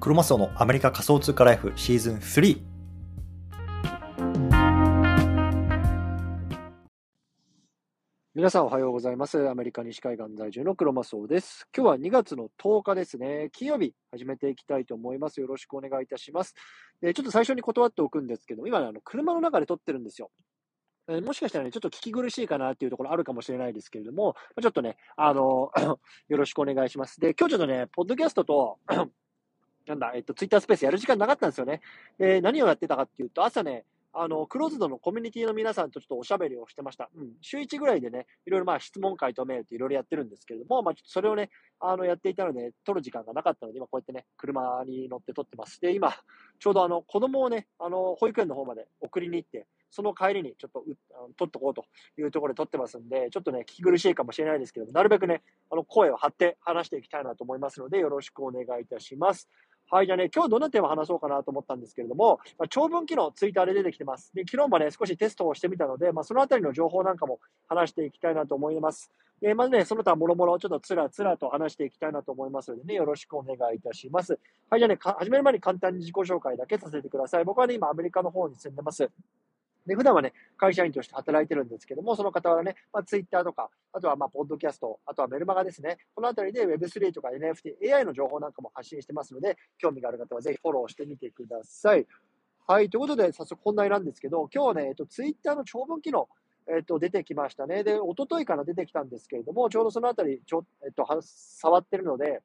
クロマスオのアメリカ仮想通貨ライフシーズン3。皆さんおはようございます。アメリカ西海岸在住のクロマスオです。今日は2月の10日ですね。金曜日始めていきたいと思います。よろしくお願いいたします。でちょっと最初に断っておくんですけど、今ね、あの車の中で撮ってるんですよ。えもしかしたらね、ちょっと聞き苦しいかなっていうところあるかもしれないですけれども、ちょっとね、あの よろしくお願いします。で、今日ちょっとね、ポッドキャストと、なんだ、えっと、ツイッタースペースやる時間なかったんですよね。で、何をやってたかっていうと、朝ね、あの、クローズドのコミュニティの皆さんとちょっとおしゃべりをしてました。うん。週1ぐらいでね、いろいろまあ質問会とメールっていろいろやってるんですけれども、まあちょっとそれをね、あの、やっていたので、撮る時間がなかったので、今こうやってね、車に乗って撮ってます。で、今、ちょうどあの、子供をね、あの、保育園の方まで送りに行って、その帰りにちょっとう撮っとこうというところで撮ってますんで、ちょっとね、聞き苦しいかもしれないですけども、なるべくね、あの、声を張って話していきたいなと思いますので、よろしくお願いいたします。はい、じゃあね、今日どんなテーマ話そうかなと思ったんですけれども、まあ、長文機能、ツイッターで出てきてます。で、昨日もね、少しテストをしてみたので、まあ、そのあたりの情報なんかも話していきたいなと思います。で、まずね、その他もろもろちょっとつらつらと話していきたいなと思いますのでね、よろしくお願いいたします。はい、じゃあね、始める前に簡単に自己紹介だけさせてください。僕はね、今アメリカの方に住んでます。で、普段はね、会社員として働いてるんですけども、その方はね、まあ、ツイッターとか、あとはまあ、ポッドキャスト、あとはメルマガですね。このあたりで Web3 とか NFT、AI の情報なんかも発信してますので、興味がある方はぜひフォローしてみてください。はい、ということで、早速本題なんですけど、今日はね、えっと、ツイッターの長文機能、えっと、出てきましたね。で、一昨日から出てきたんですけれども、ちょうどそのあたり、ちょ、えっと、触ってるので、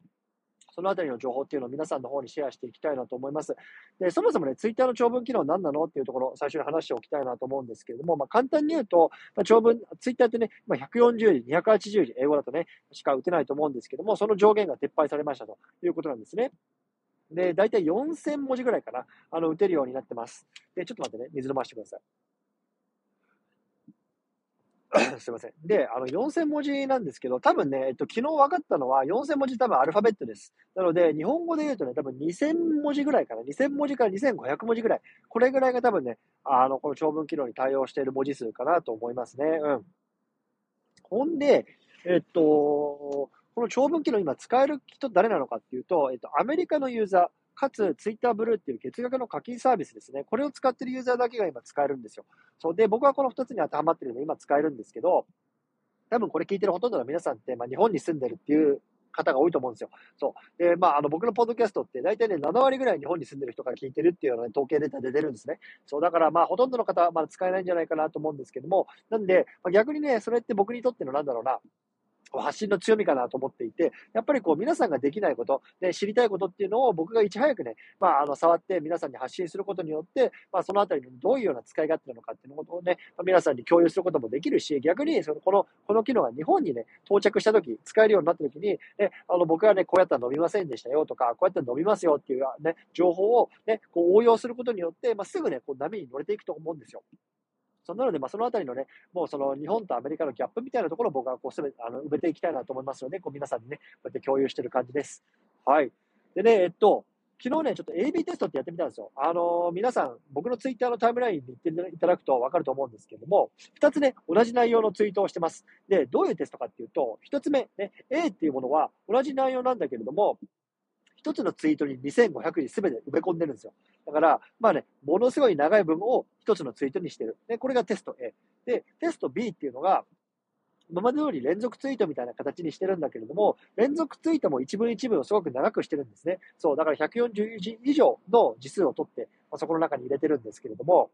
そのあたりの情報っていうのを皆さんの方にシェアしていきたいなと思います。で、そもそもね、ツイッターの長文機能何なのっていうところを最初に話しておきたいなと思うんですけれども、まあ、簡単に言うと、まあ、長文、ツイッターってね、まあ、140字、280字、英語だとね、しか打てないと思うんですけども、その上限が撤廃されましたということなんですね。で、だいたい4000文字ぐらいかな、あの、打てるようになってます。で、ちょっと待ってね、水飲ましてください。すいません。で、あの、4000文字なんですけど、多分ね、えっと、昨日分かったのは、4000文字多分アルファベットです。なので、日本語で言うとね、多分2000文字ぐらいかな。2000文字から2500文字ぐらい。これぐらいが多分ね、あの、この長文機能に対応している文字数かなと思いますね。うん。ほんで、えっと、この長文機能今使える人誰なのかっていうと、えっと、アメリカのユーザー、かつ、ツイッターブルーっていう月額の課金サービスですね。これを使ってるユーザーだけが今使えるんですよ。そう。で、僕はこの2つに当てはまってるので今使えるんですけど、多分これ聞いてるほとんどの皆さんって、まあ、日本に住んでるっていう方が多いと思うんですよ。そう。で、まあ、あの、僕のポッドキャストって大体ね、7割ぐらい日本に住んでる人から聞いてるっていうような、ね、統計データで出るんですね。そう。だから、まあ、ほとんどの方はまだ使えないんじゃないかなと思うんですけども、なんで、まあ、逆にね、それって僕にとってのなんだろうな、発信の強みかなと思っていて、やっぱりこう皆さんができないこと、で知りたいことっていうのを僕がいち早くね、まあ、あの触って皆さんに発信することによって、まあ、そのあたりにどういうような使い勝手なのかっていうことをね、皆さんに共有することもできるし、逆にそのこのこの機能が日本にね、到着したとき、使えるようになったときに、ね、あの僕はね、こうやったら伸びませんでしたよとか、こうやったら伸びますよっていうね、情報をね、こう応用することによって、まあ、すぐね、こう波に乗れていくと思うんですよ。そなので、まあ、そのあたりのね、もうその日本とアメリカのギャップみたいなところを僕はこうすべあの埋めていきたいなと思いますので、こう皆さんにね、こうやって共有してる感じです。はい。でね、えっと、昨日ね、ちょっと AB テストってやってみたんですよ。あのー、皆さん、僕のツイッターのタイムラインに行っていただくと分かると思うんですけども、二つね、同じ内容のツイートをしてます。で、どういうテストかっていうと、一つ目、ね、A っていうものは同じ内容なんだけれども、一つのツイートに2500字すべて埋め込んでるんですよ。だから、まあね、ものすごい長い文を一つのツイートにしてる。で、これがテスト A。で、テスト B っていうのが、今まで通り連続ツイートみたいな形にしてるんだけれども、連続ツイートも一文一文をすごく長くしてるんですね。そう、だから140字以上の字数を取って、まあ、そこの中に入れてるんですけれども、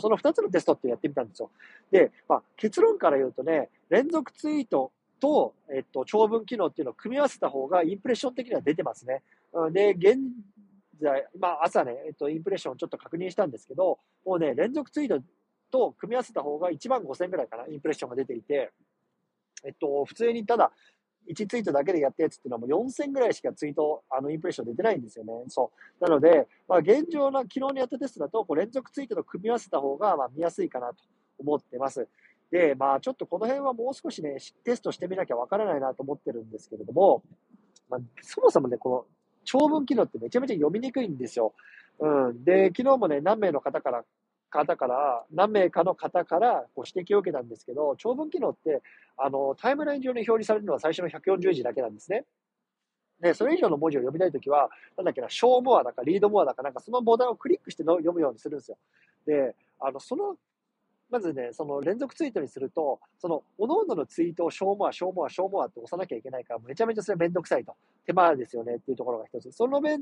その2つのテストってやってみたんですよ。で、まあ、結論から言うとね、連続ツイートと、えっと、長文機能っていうのを組み合わせた方がインプレッション的には出てますね。で、現在、まあ朝ね、えっと、インプレッションちょっと確認したんですけど、もうね、連続ツイートと組み合わせた方が1万5000ぐらいかな、インプレッションが出ていて、えっと、普通にただ、1ツイートだけでやったやつっていうのはもう4000ぐらいしかツイート、あの、インプレッション出てないんですよね。そう。なので、まあ現状の昨日にやったテストだと、こう連続ツイートと組み合わせた方が、まあ見やすいかなと思ってます。で、まあちょっとこの辺はもう少しね、テストしてみなきゃわからないなと思ってるんですけれども、まあ、そもそもね、この長文機能ってめちゃめちゃ読みにくいんですよ。うん。で、昨日もね、何名の方から、方から、何名かの方からご指摘を受けたんですけど、長文機能って、あの、タイムライン上に表示されるのは最初の140字だけなんですね。で、それ以上の文字を読みたいときは、なんだっけな、ショーモアだかリードモアだか、なんかそのボタンをクリックしての読むようにするんですよ。で、あの、その、まずね、その連続ツイートにすると、その、各々のツイートをショーモア、ショーモア、ショーモアって押さなきゃいけないから、めちゃめちゃそれめんどくさいと。手間ですよねっていうところが一つ。その面、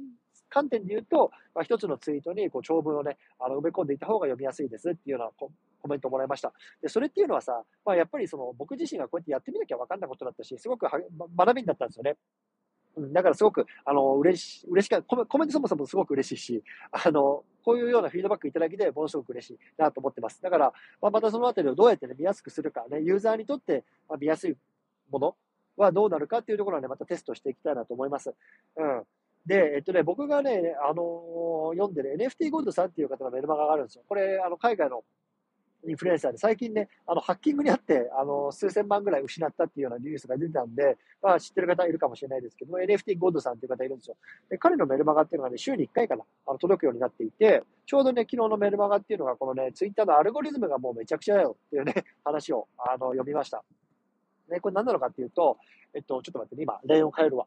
観点で言うと、まあ、一つのツイートにこう長文をね、あの埋め込んでいった方が読みやすいですっていうようなコメントをもらいました。で、それっていうのはさ、まあ、やっぱりその僕自身がこうやってやってみなきゃ分かんないことだったし、すごく学びになったんですよね。だからすごく、あの、嬉し、嬉しかコメ、コメントそもそもすごく嬉しいし、あの、こういうようなフィードバックいただきでものすごく嬉しいなと思ってます。だから、まあ、またそのあたりをどうやってね、見やすくするかね、ユーザーにとって、まあ、見やすいものはどうなるかっていうところはね、またテストしていきたいなと思います。うん。で、えっとね、僕がね、あのー、読んでる NFT ゴールドさんっていう方のメルマガがあるんですよ。これ、あの、海外のインフルエンサーで、最近ね、あの、ハッキングにあって、あの、数千万ぐらい失ったっていうようなニュースが出てたんで、まあ、知ってる方いるかもしれないですけども、NFT ゴードさんっていう方いるんですよ。で、彼のメルマガっていうのがね、週に1回かな、あの、届くようになっていて、ちょうどね、昨日のメルマガっていうのが、このね、ツイッターのアルゴリズムがもうめちゃくちゃだよっていうね、話を、あの、読みました。ね、これ何なのかっていうと、えっと、ちょっと待ってね、今、レーンを変えるわ。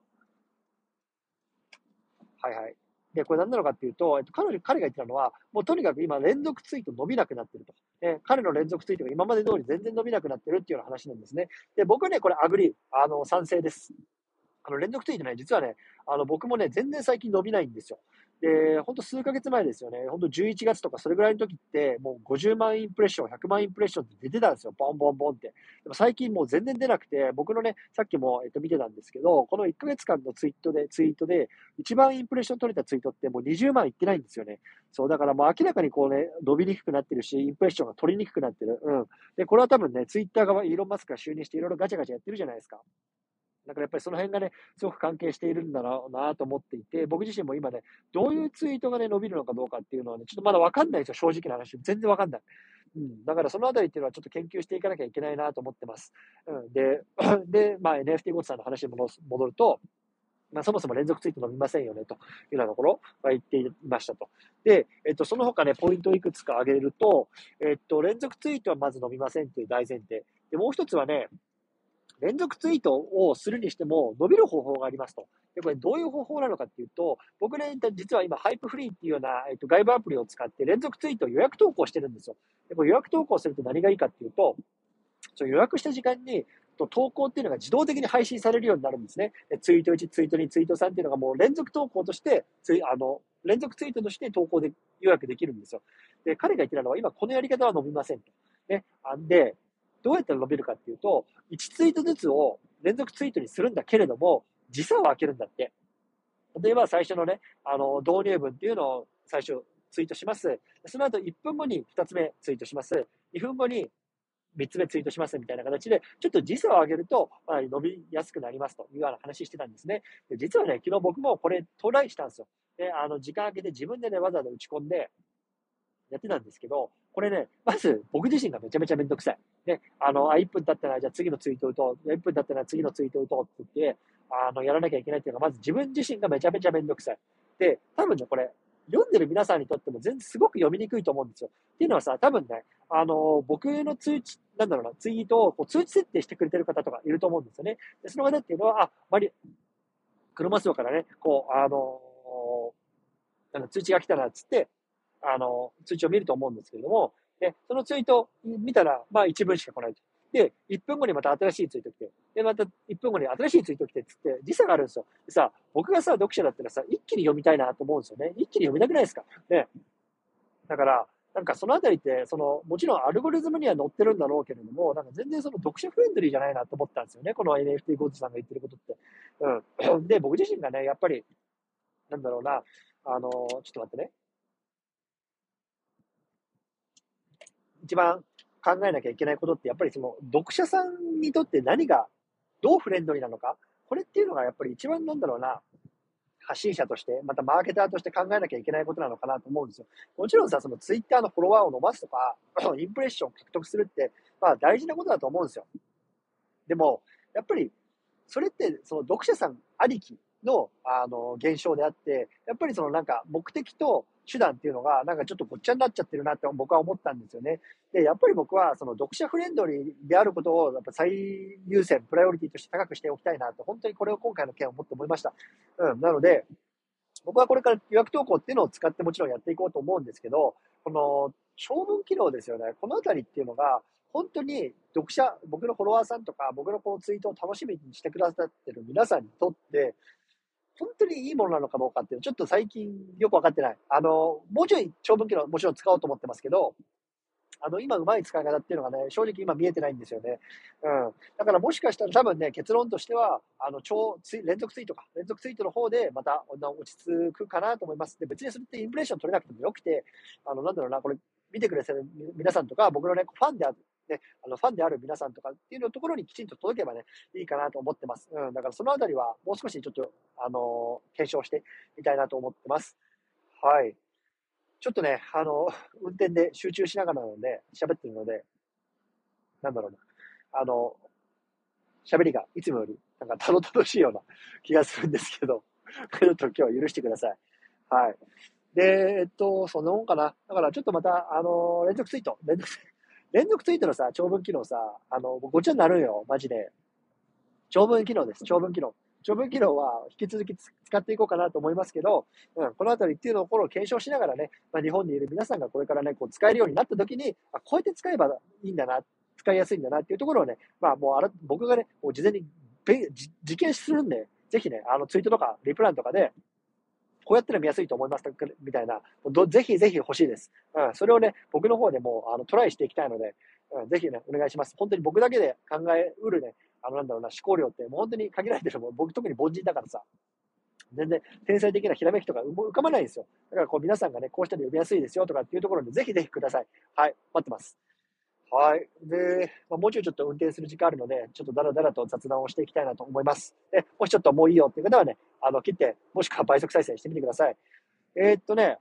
はいはい。で、これ何なのかっていうと、えっと、彼女、彼が言ってたのは、もうとにかく今連続ツイート伸びなくなってると。で、彼の連続ツイートが今まで通り全然伸びなくなってるっていうような話なんですね。で、僕はね、これ agree、あの、賛成です。あの、連続ツイートね、実はね、あの、僕もね、全然最近伸びないんですよ。で、ほんと数ヶ月前ですよね。ほんと11月とかそれぐらいの時って、もう50万インプレッション、100万インプレッションって出てたんですよ。ボンボンボンって。でも最近もう全然出なくて、僕のね、さっきも、えっと、見てたんですけど、この1ヶ月間のツイートで、ツイートで、一番インプレッション取れたツイートってもう20万いってないんですよね。そう、だからもう明らかにこうね、伸びにくくなってるし、インプレッションが取りにくくなってる。うん。で、これは多分ね、ツイッター側、イーロン・マスクが就任していろいろガチャガチャやってるじゃないですか。だからやっぱりその辺がね、すごく関係しているんだろうなと思っていて、僕自身も今ね、どういうツイートがね、伸びるのかどうかっていうのはね、ちょっとまだわかんないですよ、正直な話。全然わかんない。うん。だからそのあたりっていうのはちょっと研究していかなきゃいけないなと思ってます。うん。で、で、まあ NFT ゴツさんの話に戻ると、まあ、そもそも連続ツイート伸びませんよね、というようなところは言っていましたと。で、えっと、その他ね、ポイントをいくつか挙げると、えっと、連続ツイートはまず伸びませんという大前提。で、もう一つはね、連続ツイートをするにしても伸びる方法がありますと。で、これどういう方法なのかっていうと、僕ね、実は今、ハイプフリーっていうような、えっと、外部アプリを使って連続ツイートを予約投稿してるんですよ。で、これ予約投稿すると何がいいかっていうと、そ予約した時間に、投稿っていうのが自動的に配信されるようになるんですね。ツイート1、ツイート2、ツイート3っていうのがもう連続投稿として、ツイあの、連続ツイートとして投稿で予約できるんですよ。で、彼が言ってたのは、今このやり方は伸びませんと。ね。あんで、どうやったら伸びるかっていうと、1ツイートずつを連続ツイートにするんだけれども、時差を空けるんだって。例えば最初のね、あの、導入文っていうのを最初ツイートします。その後1分後に2つ目ツイートします。2分後に3つ目ツイートしますみたいな形で、ちょっと時差を上げると、まあ、伸びやすくなりますというような話してたんですね。で実はね、昨日僕もこれトライしたんですよ。で、あの、時間空けて自分でね、わざわざ打ち込んで、やってたんですけど、これね、まず僕自身がめちゃめちゃめんどくさい。ね、あの、あ、1分経ったら、じゃあ次のツイートを打とう。1分経ったら次のツイートを打とうって言って、あの、やらなきゃいけないっていうのが、まず自分自身がめちゃめちゃめんどくさい。で、多分ね、これ、読んでる皆さんにとっても全然すごく読みにくいと思うんですよ。っていうのはさ、多分ね、あの、僕の通知、なんだろうな、ツイートをこう通知設定してくれてる方とかいると思うんですよね。で、その方っていうのは、あ、まり、車座からね、こう、あのあの通知が来たな、つって、あの、通知を見ると思うんですけれども、で、そのツイート見たら、まあ一文しか来ないと。で、1分後にまた新しいツイート来て、で、また1分後に新しいツイート来てっ、つって、時差があるんですよ。でさ、僕がさ、読者だったらさ、一気に読みたいなと思うんですよね。一気に読みたくないですか？ね。だから、なんかそのあたりって、その、もちろんアルゴリズムには載ってるんだろうけれども、なんか全然その読者フレンドリーじゃないなと思ったんですよね。この NFT ゴーズさんが言ってることって。うん。で、僕自身がね、やっぱり、なんだろうな、あの、ちょっと待ってね。一番考えなきゃいけないことって、やっぱりその読者さんにとって何がどうフレンドリーなのか、これっていうのがやっぱり一番なんだろうな、発信者として、またマーケターとして考えなきゃいけないことなのかなと思うんですよ。もちろんさ、そのツイッターのフォロワーを伸ばすとか、インプレッションを獲得するって、まあ大事なことだと思うんですよ。でも、やっぱり、それってその読者さんありきの、あの、現象であって、やっぱりそのなんか目的と、手段っていうのが、なんかちょっとごっちゃになっちゃってるなって僕は思ったんですよね。で、やっぱり僕は、その読者フレンドリーであることを、やっぱ最優先、プライオリティとして高くしておきたいなと、本当にこれを今回の件をもって思いました。うん、なので、僕はこれから予約投稿っていうのを使ってもちろんやっていこうと思うんですけど、この長文機能ですよね。このあたりっていうのが、本当に読者、僕のフォロワーさんとか、僕のこのツイートを楽しみにしてくださってる皆さんにとって、本当にいいものなのかどうかっていうのちょっと最近よくわかってない。あの、もうちょい長文機能もちろん使おうと思ってますけど、あの、今うまい使い方っていうのがね、正直今見えてないんですよね。うん。だからもしかしたら多分ね、結論としては、あの、超ツイ、連続ツイートか、連続ツイートの方でまた落ち着くかなと思います。で、別にそれってインプレッション取れなくてもよくて、あの、なんだろうな、これ、見てくれてる皆さんとか、僕のね、ファンである、ね、あの、ファンである皆さんとかっていうのところにきちんと届けばね、いいかなと思ってます。うん。だからそのあたりは、もう少しちょっと、あの、検証してみたいなと思ってます。はい。ちょっとね、あの、運転で集中しながらなので、喋ってるので、なんだろうな。あの、喋りがいつもより、なんかたどたどしいような気がするんですけど、ちょっと今日は許してください。はい。で、えっと、そんなもんかな。だからちょっとまた、あの、連続ツイート、連続ツイート、連続ツイートのさ、長文機能さ、あの、ごちゃになるよ、マジで。長文機能です、長文機能。長文機能は引き続き使っていこうかなと思いますけど、うん、このあたりっていうのを検証しながらね、まあ、日本にいる皆さんがこれからね、こう使えるようになった時に、あこうやって使えばいいんだな、使いやすいんだなっていうところをね、まあもうあら僕がね、もう事前に実験するんで、ぜひね、あのツイートとかリプランとかで、こうやったら見やすいと思いますみたいな、ぜひぜひ欲しいです。うん、それをね、僕の方でもあのトライしていきたいので、うん、ぜひね、お願いします。本当に僕だけで考えうるね、あの、なんだろうな、思考量ってもう本当に限られてるもん。僕特に凡人だからさ、全然天才的なひらめきとか浮かばないんですよ。だからこう皆さんがね、こうしたら呼びやすいですよとかっていうところで、ぜひぜひください。はい、待ってます。はい。で、まあ、もうちょいちょっと運転する時間あるので、ちょっとだらだらと雑談をしていきたいなと思います。で、もしちょっともういいよっていう方はね、あの、切って、もしくは倍速再生してみてください。えー、っとね、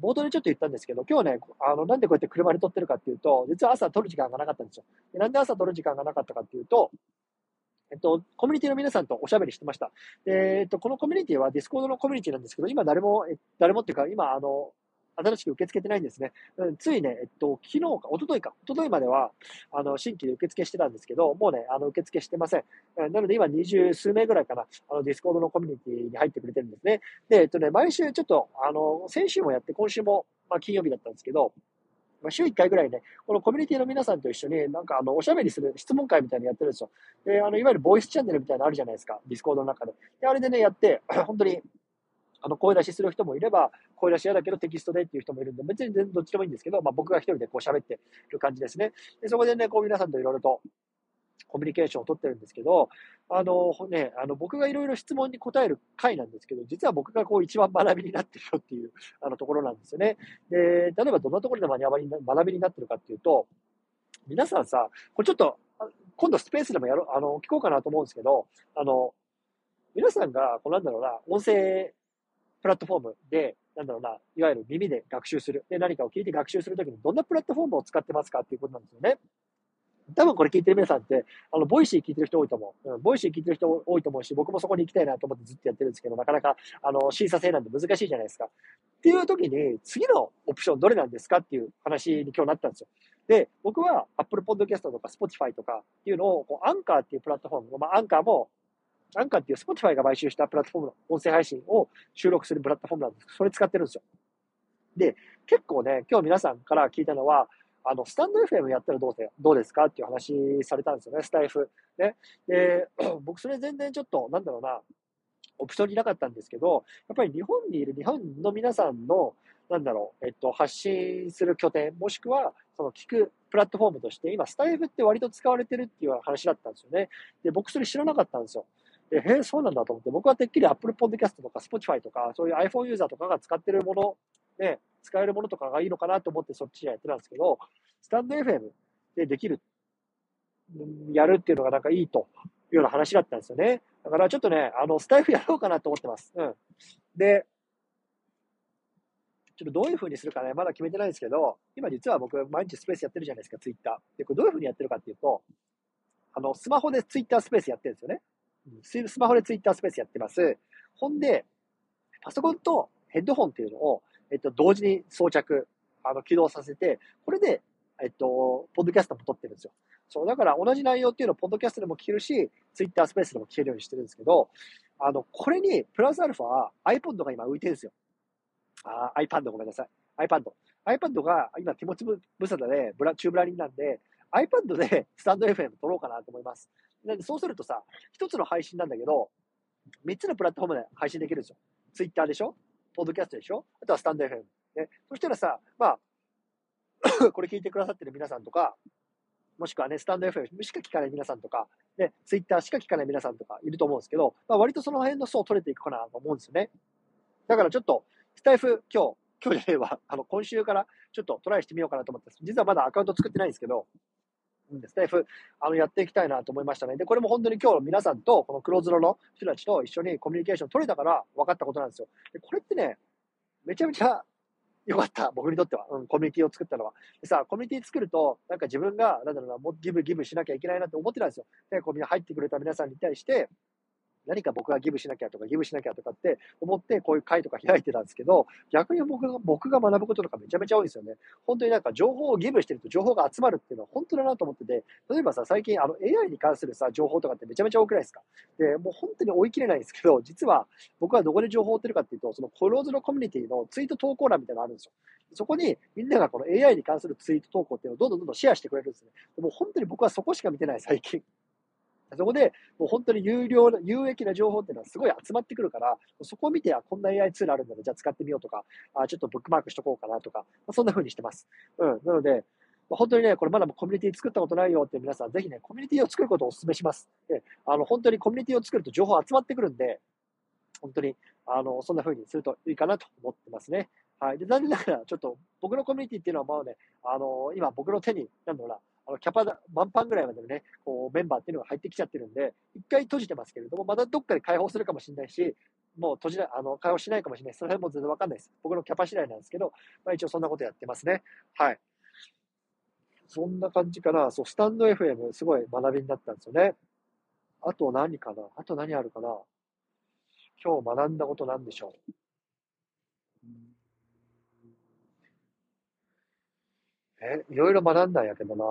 冒頭でちょっと言ったんですけど、今日ね、あの、なんでこうやって車で撮ってるかっていうと、実は朝撮る時間がなかったんですよ。でなんで朝撮る時間がなかったかっていうと、えっと、コミュニティの皆さんとおしゃべりしてました。で、えっと、このコミュニティは Discord のコミュニティなんですけど、今誰も、誰もっていうか、今、あの、新しく受け付けてないんですね。うん、ついね、えっと、昨日か、一昨日か、一昨日までは、あの、新規で受付してたんですけど、もうね、あの、受付してません。なので今二十数名ぐらいかな、あの、 Discord のコミュニティに入ってくれてるんですね。で、えっとね、毎週ちょっと、あの、先週もやって、今週も、まあ、金曜日だったんですけど、まあ、週1回ぐらいね、このコミュニティの皆さんと一緒に、なんかあの、おしゃべりする質問会みたいなのやってるんですよ。で、あの、いわゆるボイスチャンネルみたいなのあるじゃないですか。 Discord の中で。で、あれでね、やって、本当に、あの、声出しする人もいれば、声出し嫌だけどテキストでっていう人もいるんで、別に全然どっちでもいいんですけど、まあ僕が一人でこう喋ってる感じですね。で、そこでね、こう皆さんといろいろとコミュニケーションを取ってるんですけど、あのね、あの僕がいろいろ質問に答える回なんですけど、実は僕がこう一番学びになってるよっていうあのところなんですよね。で、例えばどんなところで学びに学びになってるかっていうと、皆さんさ、これちょっと、今度スペースでもやろう、あの、聞こうかなと思うんですけど、あの、皆さんが、こうなんだろうな、音声プラットフォームで、なんだろうな、いわゆる耳で学習する。で、何かを聞いて学習するときにどんなプラットフォームを使ってますかっていうことなんですよね。多分これ聞いてる皆さんって、あの、 Voicy 聞いてる人多いと思う。うん、 Voicy 聞いてる人多いと思うし、僕もそこに行きたいなと思ってずっとやってるんですけど、なかなか、あの、審査制なんで難しいじゃないですか。っていう時に、次のオプションどれなんですかっていう話に今日なったんですよ。で、僕は Apple Podcast とか Spotify とかっていうのを、こう、アンカーっていうプラットフォーム、まあ、アンカーもアンカーっていう Spotify が買収したプラットフォームの音声配信を収録するプラットフォームなんですけど。それ使ってるんですよ。で、結構ね、今日皆さんから聞いたのは、あの、スタンド FM やったらどうせ、どうですかっていう話されたんですよね、スタイフ。ね。で、僕それ全然ちょっと、なんだろうな、オプションになかったんですけど、やっぱり日本にいる日本の皆さんの、なんだろう、えっと、発信する拠点、もしくは、その聞くプラットフォームとして、今、スタイフって割と使われてるっていう話だったんですよね。で、僕それ知らなかったんですよ。え、へえ、そうなんだと思って、僕はてっきり Apple Podcast とか Spotify とか、そういう iPhone ユーザーとかが使ってるもの、ね、使えるものとかがいいのかなと思ってそっちやってたんですけど、スタンド FM でできる、やるっていうのがなんかいいというような話だったんですよね。だからちょっとね、あの、スタイフやろうかなと思ってます。うん。で、ちょっとどういう風にするかね、まだ決めてないんですけど、今実は僕毎日スペースやってるじゃないですか、ツイッター。で、これどういう風にやってるかっていうと、あの、スマホでツイッタースペースやってるんですよね。スマホでツイッタースペースやってます。ほんで、パソコンとヘッドホンっていうのをえっと、同時に装着、あの、起動させて、これで、えっと、ポッドキャストも撮ってるんですよ。そう、だから同じ内容っていうのをポッドキャストでも聞けるし、ツイッタースペースでも聞けるようにしてるんですけど、あの、これに、プラスアルファ、iPod が今浮いてるんですよ。あ、iPad ごめんなさい。iPad。iPad が今手持ち無沙汰で、ブラ、チューブラリンなんで、iPad でスタンド FM 撮ろうかなと思います。なんで、そうするとさ、一つの配信なんだけど、三つのプラットフォームで配信できるんですよ。Twitter でしょ？ポッドキャストでしょ？あとはスタンド FM。ね。そしたらさ、まあ、これ聞いてくださってる皆さんとか、もしくはね、スタンド FM しか聞かない皆さんとか、ね、ツイッターしか聞かない皆さんとかいると思うんですけど、まあ、割とその辺の層を取れていくかなと思うんですよね。だからちょっと、スタイフ今日、今日じゃねえわ、あの、今週からちょっとトライしてみようかなと思って実はまだアカウント作ってないんですけど、うん、ですね、あの、やっていきたいなと思いましたね。で、これも本当に今日皆さんと、この黒ズロの人たちと一緒にコミュニケーション取れたから分かったことなんですよ。で、これってね、めちゃめちゃ良かった、僕にとっては。うん、コミュニティを作ったのは。でさ、コミュニティ作ると、なんか自分が、なんだろうな、もうギブギブしなきゃいけないなって思ってたんですよ。で、こうみんな入ってくれた皆さんに対して、何か僕がギブしなきゃとか、ギブしなきゃとかって思って、こういう会とか開いてたんですけど、逆に僕が、僕が学ぶこととかめちゃめちゃ多いんですよね。本当になんか情報をギブしてると情報が集まるっていうのは本当だなと思ってて、例えばさ、最近あの AI に関するさ、情報とかってめちゃめちゃ多くないですか？で、もう本当に追い切れないんですけど、実は僕はどこで情報を追ってるかっていうと、そのコローズのコミュニティのツイート投稿欄みたいなのあるんですよ。そこにみんながこの AI に関するツイート投稿っていうのをどんどんどんどんシェアしてくれるんですね。でも本当に僕はそこしか見てない、最近。そこで、もう本当に有料、有益な情報っていうのはすごい集まってくるから、そこを見て、あ、こんな AI ツールあるんだら、じゃあ使ってみようとか、あ、ちょっとブックマークしとこうかなとか、まあ、そんな風にしてます。うん。なので、本当にね、これまだコミュニティ作ったことないよって皆さん、ぜひね、コミュニティを作ることをお勧めします。で、あの、本当にコミュニティを作ると情報集まってくるんで、本当に、あの、そんな風にするといいかなと思ってますね。はい。で、残念ながら、ちょっと、僕のコミュニティっていうのは、まあね、あの、今僕の手に、なんだろうな、あのキャパだ、満帆ぐらいまでのね、こう、メンバーっていうのが入ってきちゃってるんで、一回閉じてますけれども、またどっかで開放するかもしれないし、もう閉じない、あの、開放しないかもしれない。その辺も全然わかんないです。僕のキャパ次第なんですけど、まあ一応そんなことやってますね。はい。そんな感じかな。そう、スタンド FM すごい学びになったんですよね。あと何かな？あと何あるかな？今日学んだことなんでしょうえ、いろいろ学んだんやけどな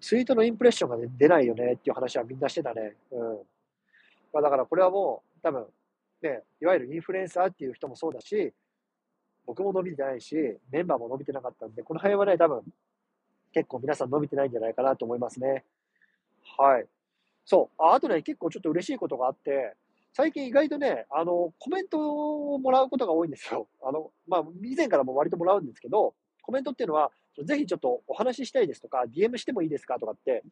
ツイートのインプレッションが、出ないよねっていう話はみんなしてたね。うん。まあだからこれはもう多分、ね、いわゆるインフルエンサーっていう人もそうだし、僕も伸びてないし、メンバーも伸びてなかったんで、この辺はね、多分、結構皆さん伸びてないんじゃないかなと思いますね。はい。そう。ああとね、結構ちょっと嬉しいことがあって、最近意外とね、あの、コメントをもらうことが多いんですよ。あの、まあ、以前からも割ともらうんですけど、コメントっていうのは、ぜひちょっとお話ししたいですとか、DM してもいいですかとかって、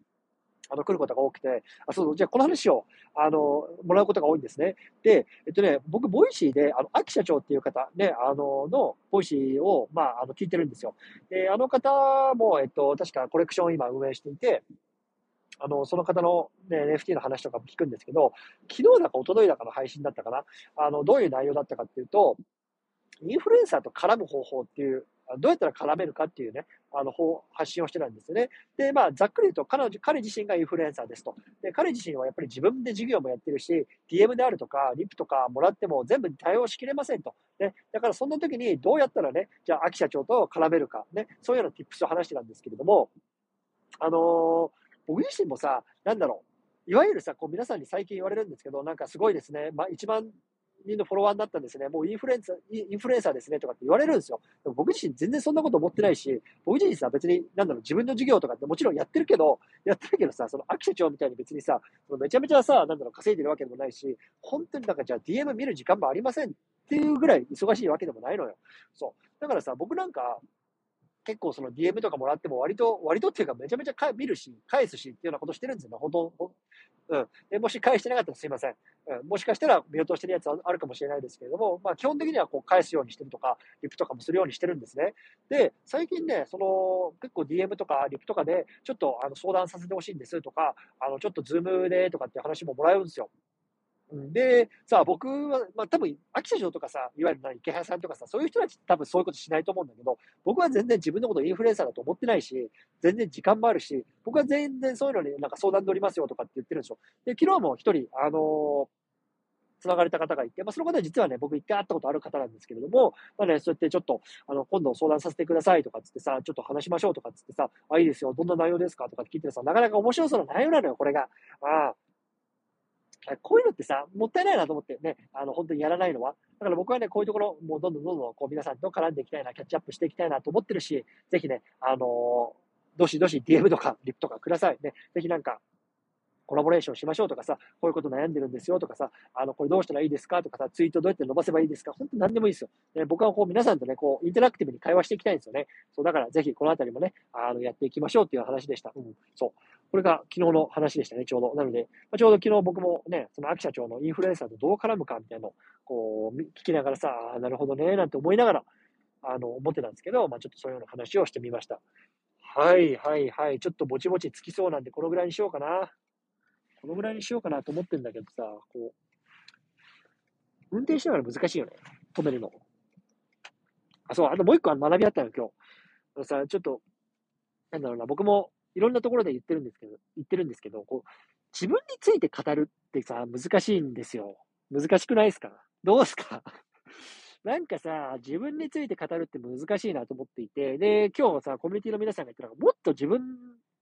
あの、来ることが多くて、あ、そう、じゃあこの話を、あの、もらうことが多いんですね。で、えっとね、僕、 Voicy で、あの、秋社長っていう方、ね、あの、の、 Voicy を、まあ、あの、聞いてるんですよ。で、あの方も、えっと、確かコレクションを今運営していて、あの、その方の、ね、NFT の話とかも聞くんですけど、昨日だか一昨日だかの配信だったかな？あの、どういう内容だったかっていうと、インフルエンサーと絡む方法っていう、どうやったら絡めるかっていうね、あの、発信をしてたんですよね。で、まあ、ざっくり言うと、彼女、彼自身がインフルエンサーですと。で、彼自身はやっぱり自分で授業もやってるし、DM であるとか、リップとかもらっても全部対応しきれませんと。ね、だからそんな時にどうやったらね、じゃあ、秋社長と絡めるか、ね、そういうような tips を話してたんですけれども、あのー僕自身もさ、なんだろう、いわゆるさ、こう皆さんに最近言われるんですけど、なんかすごいですね、まあ、1万人のフォロワーになったんですね、もうインフルエンサー、インフルエンサーですねとかって言われるんですよ。でも僕自身全然そんなこと思ってないし、僕自身さ、別に、なんだろう、自分の授業とかってもちろんやってるけど、やってるけどさ、その秋社長みたいに別にさ、めちゃめちゃさ、なんだろう、稼いでるわけでもないし、本当になんかじゃあ DM 見る時間もありませんっていうぐらい忙しいわけでもないのよ。そう。だからさ、僕なんか、結構その DM とかもらっても割と、割とっていうかめちゃめちゃ見るし、返すしっていうようなことしてるんですよね、ほとんど。うん。で、もし返してなかったらすいません。うん。もしかしたら見落としてるやつあるかもしれないですけれども、まあ基本的にはこう返すようにしてるとか、リプとかもするようにしてるんですね。で、最近ね、その、結構 DM とかリプとかで、ちょっとあの相談させてほしいんですとか、あの、ちょっと Zoom でとかって話ももらえるんですよ。で、さあ僕は、まあ多分、秋社長とかさ、いわゆる、イケハヤさんとかさ、そういう人たち多分そういうことしないと思うんだけど、僕は全然自分のことインフルエンサーだと思ってないし、全然時間もあるし、僕は全然そういうのになんか相談乗りますよとかって言ってるんですよ。で、昨日も一人、あのー、繋がれた方がいて、まあ、その方は実はね、僕一回会ったことある方なんですけれども、まあね、そうやってちょっと、あの、今度相談させてくださいとかつってさ、ちょっと話しましょうとかつってさ、あ、いいですよ、どんな内容ですかとかって聞いてさ、なかなか面白そうな内容なのよ、これが。ああ。こういうのってさ、もったいないなと思ってね、あの、本当にやらないのは。だから僕はね、こういうところ、もうどんどんどんどん、こう皆さんと絡んでいきたいな、キャッチアップしていきたいなと思ってるし、ぜひね、あの、どしどし DM とかリプとかくださいね。ぜひなんか、コラボレーションしましょうとかさ、こういうこと悩んでるんですよとかさ、あの、これどうしたらいいですかとかさ、ツイートどうやって伸ばせばいいですか本当何でもいいですよ。ね、僕はこう皆さんとね、こう、インタラクティブに会話していきたいんですよね。そう、だからぜひこのあたりもね、あの、やっていきましょうっていう話でした。うん、そう。これが昨日の話でしたね、ちょうど。なので、まあ、ちょうど昨日僕もね、その秋社長のインフルエンサーとどう絡むかみたいなのを、こう、聞きながらさ、あなるほどね、なんて思いながら、あの、思ってたんですけど、まあちょっとそういうような話をしてみました。はいはいはい。ちょっとぼちぼちつきそうなんで、このぐらいにしようかな。このぐらいにしようかなと思ってんだけどさ、こう、運転しながら難しいよね。止めるの。あ、そう、あともう一個学びあったの、今日。さ、ちょっと、なんだろうな、僕もいろんなところで言ってるんですけど、言ってるんですけど、こう、自分について語るってさ、難しいんですよ。難しくないですか？どうですか？なんかさ、自分について語るって難しいなと思っていて、で、今日さ、コミュニティの皆さんが言ったのが、もっと自分、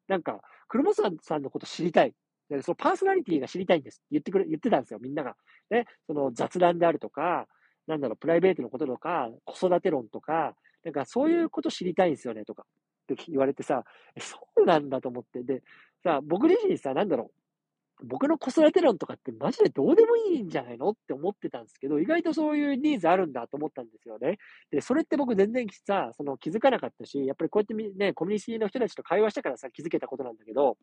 なんか、車さんさんのこと知りたい。でそのパーソナリティが知りたいんですって言ってくれ、言ってたんですよ、みんなが。ね、その雑談であるとか、なんだろう、プライベートのこととか、子育て論とか、なんかそういうこと知りたいんですよね、とか。って言われてさ、そうなんだと思って。で、さ、僕自身さ、なんだろう、僕の子育て論とかってマジでどうでもいいんじゃないのって思ってたんですけど、意外とそういうニーズあるんだと思ったんですよね。で、それって僕全然さ、その気づかなかったし、やっぱりこうやってね、コミュニティの人たちと会話したからさ、気づけたことなんだけど、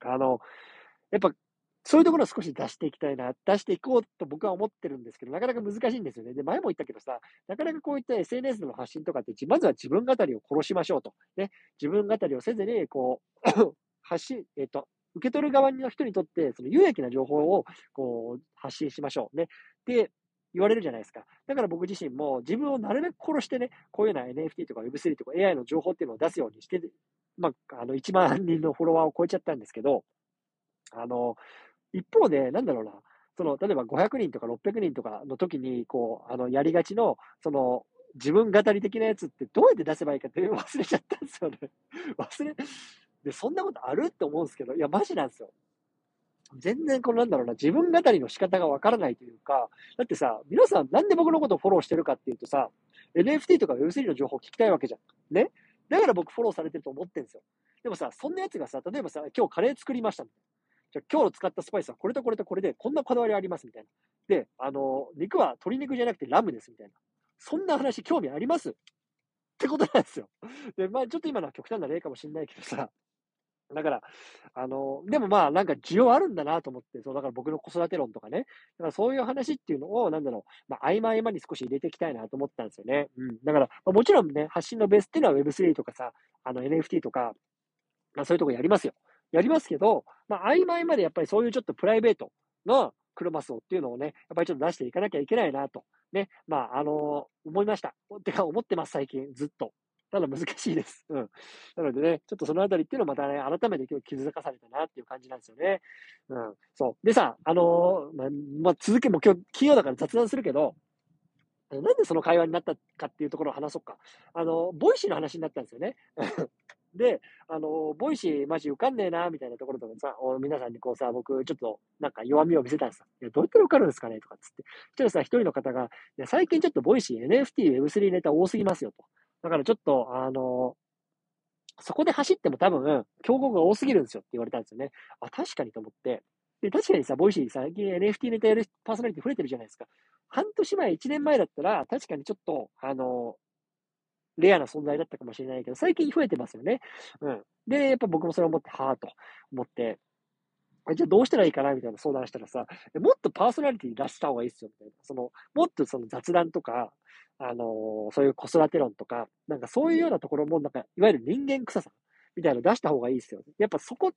あの、やっぱ、そういうところを少し出していきたいな、出していこうと僕は思ってるんですけど、なかなか難しいんですよね。で、前も言ったけどさ、なかなかこういった SNS の発信とかって、まずは自分語りを殺しましょうと。ね、自分語りをせずに、こう、発信、えっ、と、受け取る側の人にとって、その有益な情報をこう発信しましょうね。で、言われるじゃないですか。だから僕自身も自分をなるべく殺してね、こういうような NFT とか Web3 とか AI の情報っていうのを出すようにして、まあ、あの、1万人のフォロワーを超えちゃったんですけど、あの、一方で、なんだろうな、その、例えば500人とか600人とかの時に、こう、あの、やりがちの、その、自分語り的なやつってどうやって出せばいいかって忘れちゃったんですよね。忘れ、で、そんなことあるって思うんですけど、いや、マジなんですよ。全然このなんだろうな、自分語りの仕方がわからないというか、だってさ、皆さんなんで僕のことをフォローしてるかっていうとさ、NFT とか Web3 の情報を聞きたいわけじゃん。ね？だから僕フォローされてると思ってるんですよ。でもさ、そんなやつがさ、例えばさ、今日カレー作りましたみたいな。じゃ今日使ったスパイスはこれとこれとこれで、こんなこだわりありますみたいな。で、あの、肉は鶏肉じゃなくてラムですみたいな。そんな話興味あります？ってことなんですよ。で、まあちょっと今のは極端な例かもしれないけどさ、だから、あの、でもまあなんか需要あるんだなと思って、そう、だから僕の子育て論とかね、だからそういう話っていうのを、なんだろう、まあ合間合間に少し入れていきたいなと思ったんですよね。うん。だから、まあ、もちろんね、発信のベースっていうのは Web3 とかさ、あの NFT とか、まあそういうとこやりますよ。やりますけど、まあ合間合間でやっぱりそういうちょっとプライベートの車層っていうのをね、やっぱりちょっと出していかなきゃいけないなと、ね、まああの思いました。ってか思ってます、最近、ずっと。ただ難しいです。うん。なのでね、ちょっとそのあたりっていうのをまたね、改めて今日気づかされたなっていう感じなんですよね。うん。そう。でさ、あのー、ま、まあ、続けも今日金曜だから雑談するけど、なんでその会話になったかっていうところを話そうか。あの、 Voicy の話になったんですよね。で、あの、 Voicy マジ受かんねえな、みたいなところとかさ、皆さんにこうさ、僕ちょっとなんか弱みを見せたんですよ。いや、どうやったら受かるんですかね？とかっつって。そしたらさ、一人の方が、いや、最近ちょっとボイシー NFT、Web3 ネタ多すぎますよと。だからちょっと、あの、そこで走っても多分、競合が多すぎるんですよって言われたんですよね。あ、確かにと思って。で、確かにさ、 Voicy 最近 NFT ネタやるパーソナリティ増えてるじゃないですか。半年前、1年前だったら、確かにちょっと、あの、レアな存在だったかもしれないけど、最近増えてますよね。うん。で、やっぱ僕もそれを思って、はぁと思って、じゃあどうしたらいいかなみたいな相談したらさ、もっとパーソナリティ出した方がいいっすよ、みたいな。その、もっとその雑談とか、あのー、そういう子育て論とか、なんかそういうようなところも、なんか、いわゆる人間臭さみたいなの出した方がいいっすよ。やっぱそこ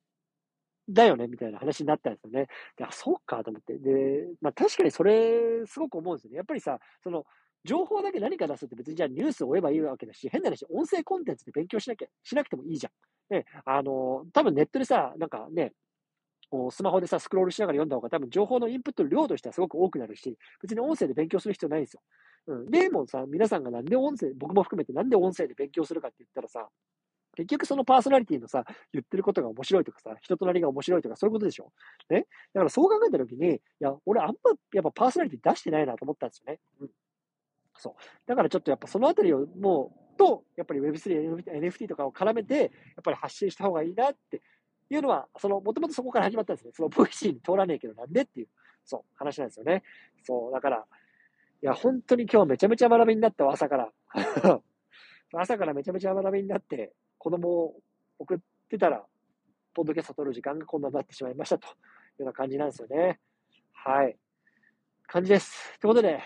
だよね、みたいな話になったんですよね。で、あ、そうかと思って。で、まあ確かにそれ、すごく思うんですよね。やっぱりさ、その、情報だけ何か出すって別にじゃあニュースを追えばいいわけだし、変な話、音声コンテンツで勉強しなきゃ、しなくてもいいじゃん。ね、あの、多分ネットでさ、なんかね、スマホでさ、スクロールしながら読んだ方が多分情報のインプット量としてはすごく多くなるし、別に音声で勉強する必要ないんですよ。うん。でもさ、皆さんがなんで音声、僕も含めてなんで音声で勉強するかって言ったらさ、結局そのパーソナリティのさ、言ってることが面白いとかさ、人となりが面白いとかそういうことでしょね。だからそう考えたときに、いや、俺あんまやっぱパーソナリティ出してないなと思ったんですよね。うん。そう。だからちょっとやっぱそのあたりをもう、と、やっぱり Web3、NFT とかを絡めて、やっぱり発信した方がいいなっていうのは、その、もともとそこから始まったんですね。その VC に通らねえけどなんでっていう、そう、話なんですよね。そう、だから、いや、本当に今日めちゃめちゃ学びになったわ、朝から。朝からめちゃめちゃ学びになって、子供を送ってたら、ポッドキャスト撮る時間がこんなになってしまいましたというような感じなんですよね。はい。感じです。ということで、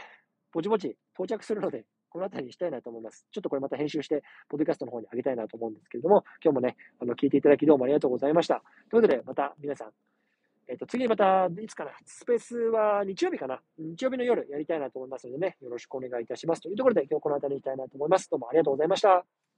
ぼちぼち到着するので、この辺りにしたいなと思います。ちょっとこれまた編集して、ポッドキャストの方に上げたいなと思うんですけれども、今日もね、あの、聞いていただきどうもありがとうございました。ということで、また皆さん、えっ、ー、と、次また、いつかな、スペースは日曜日かな、日曜日の夜やりたいなと思いますのでね、よろしくお願いいたします。というところで、今日この辺りにしたいなと思います。どうもありがとうございました。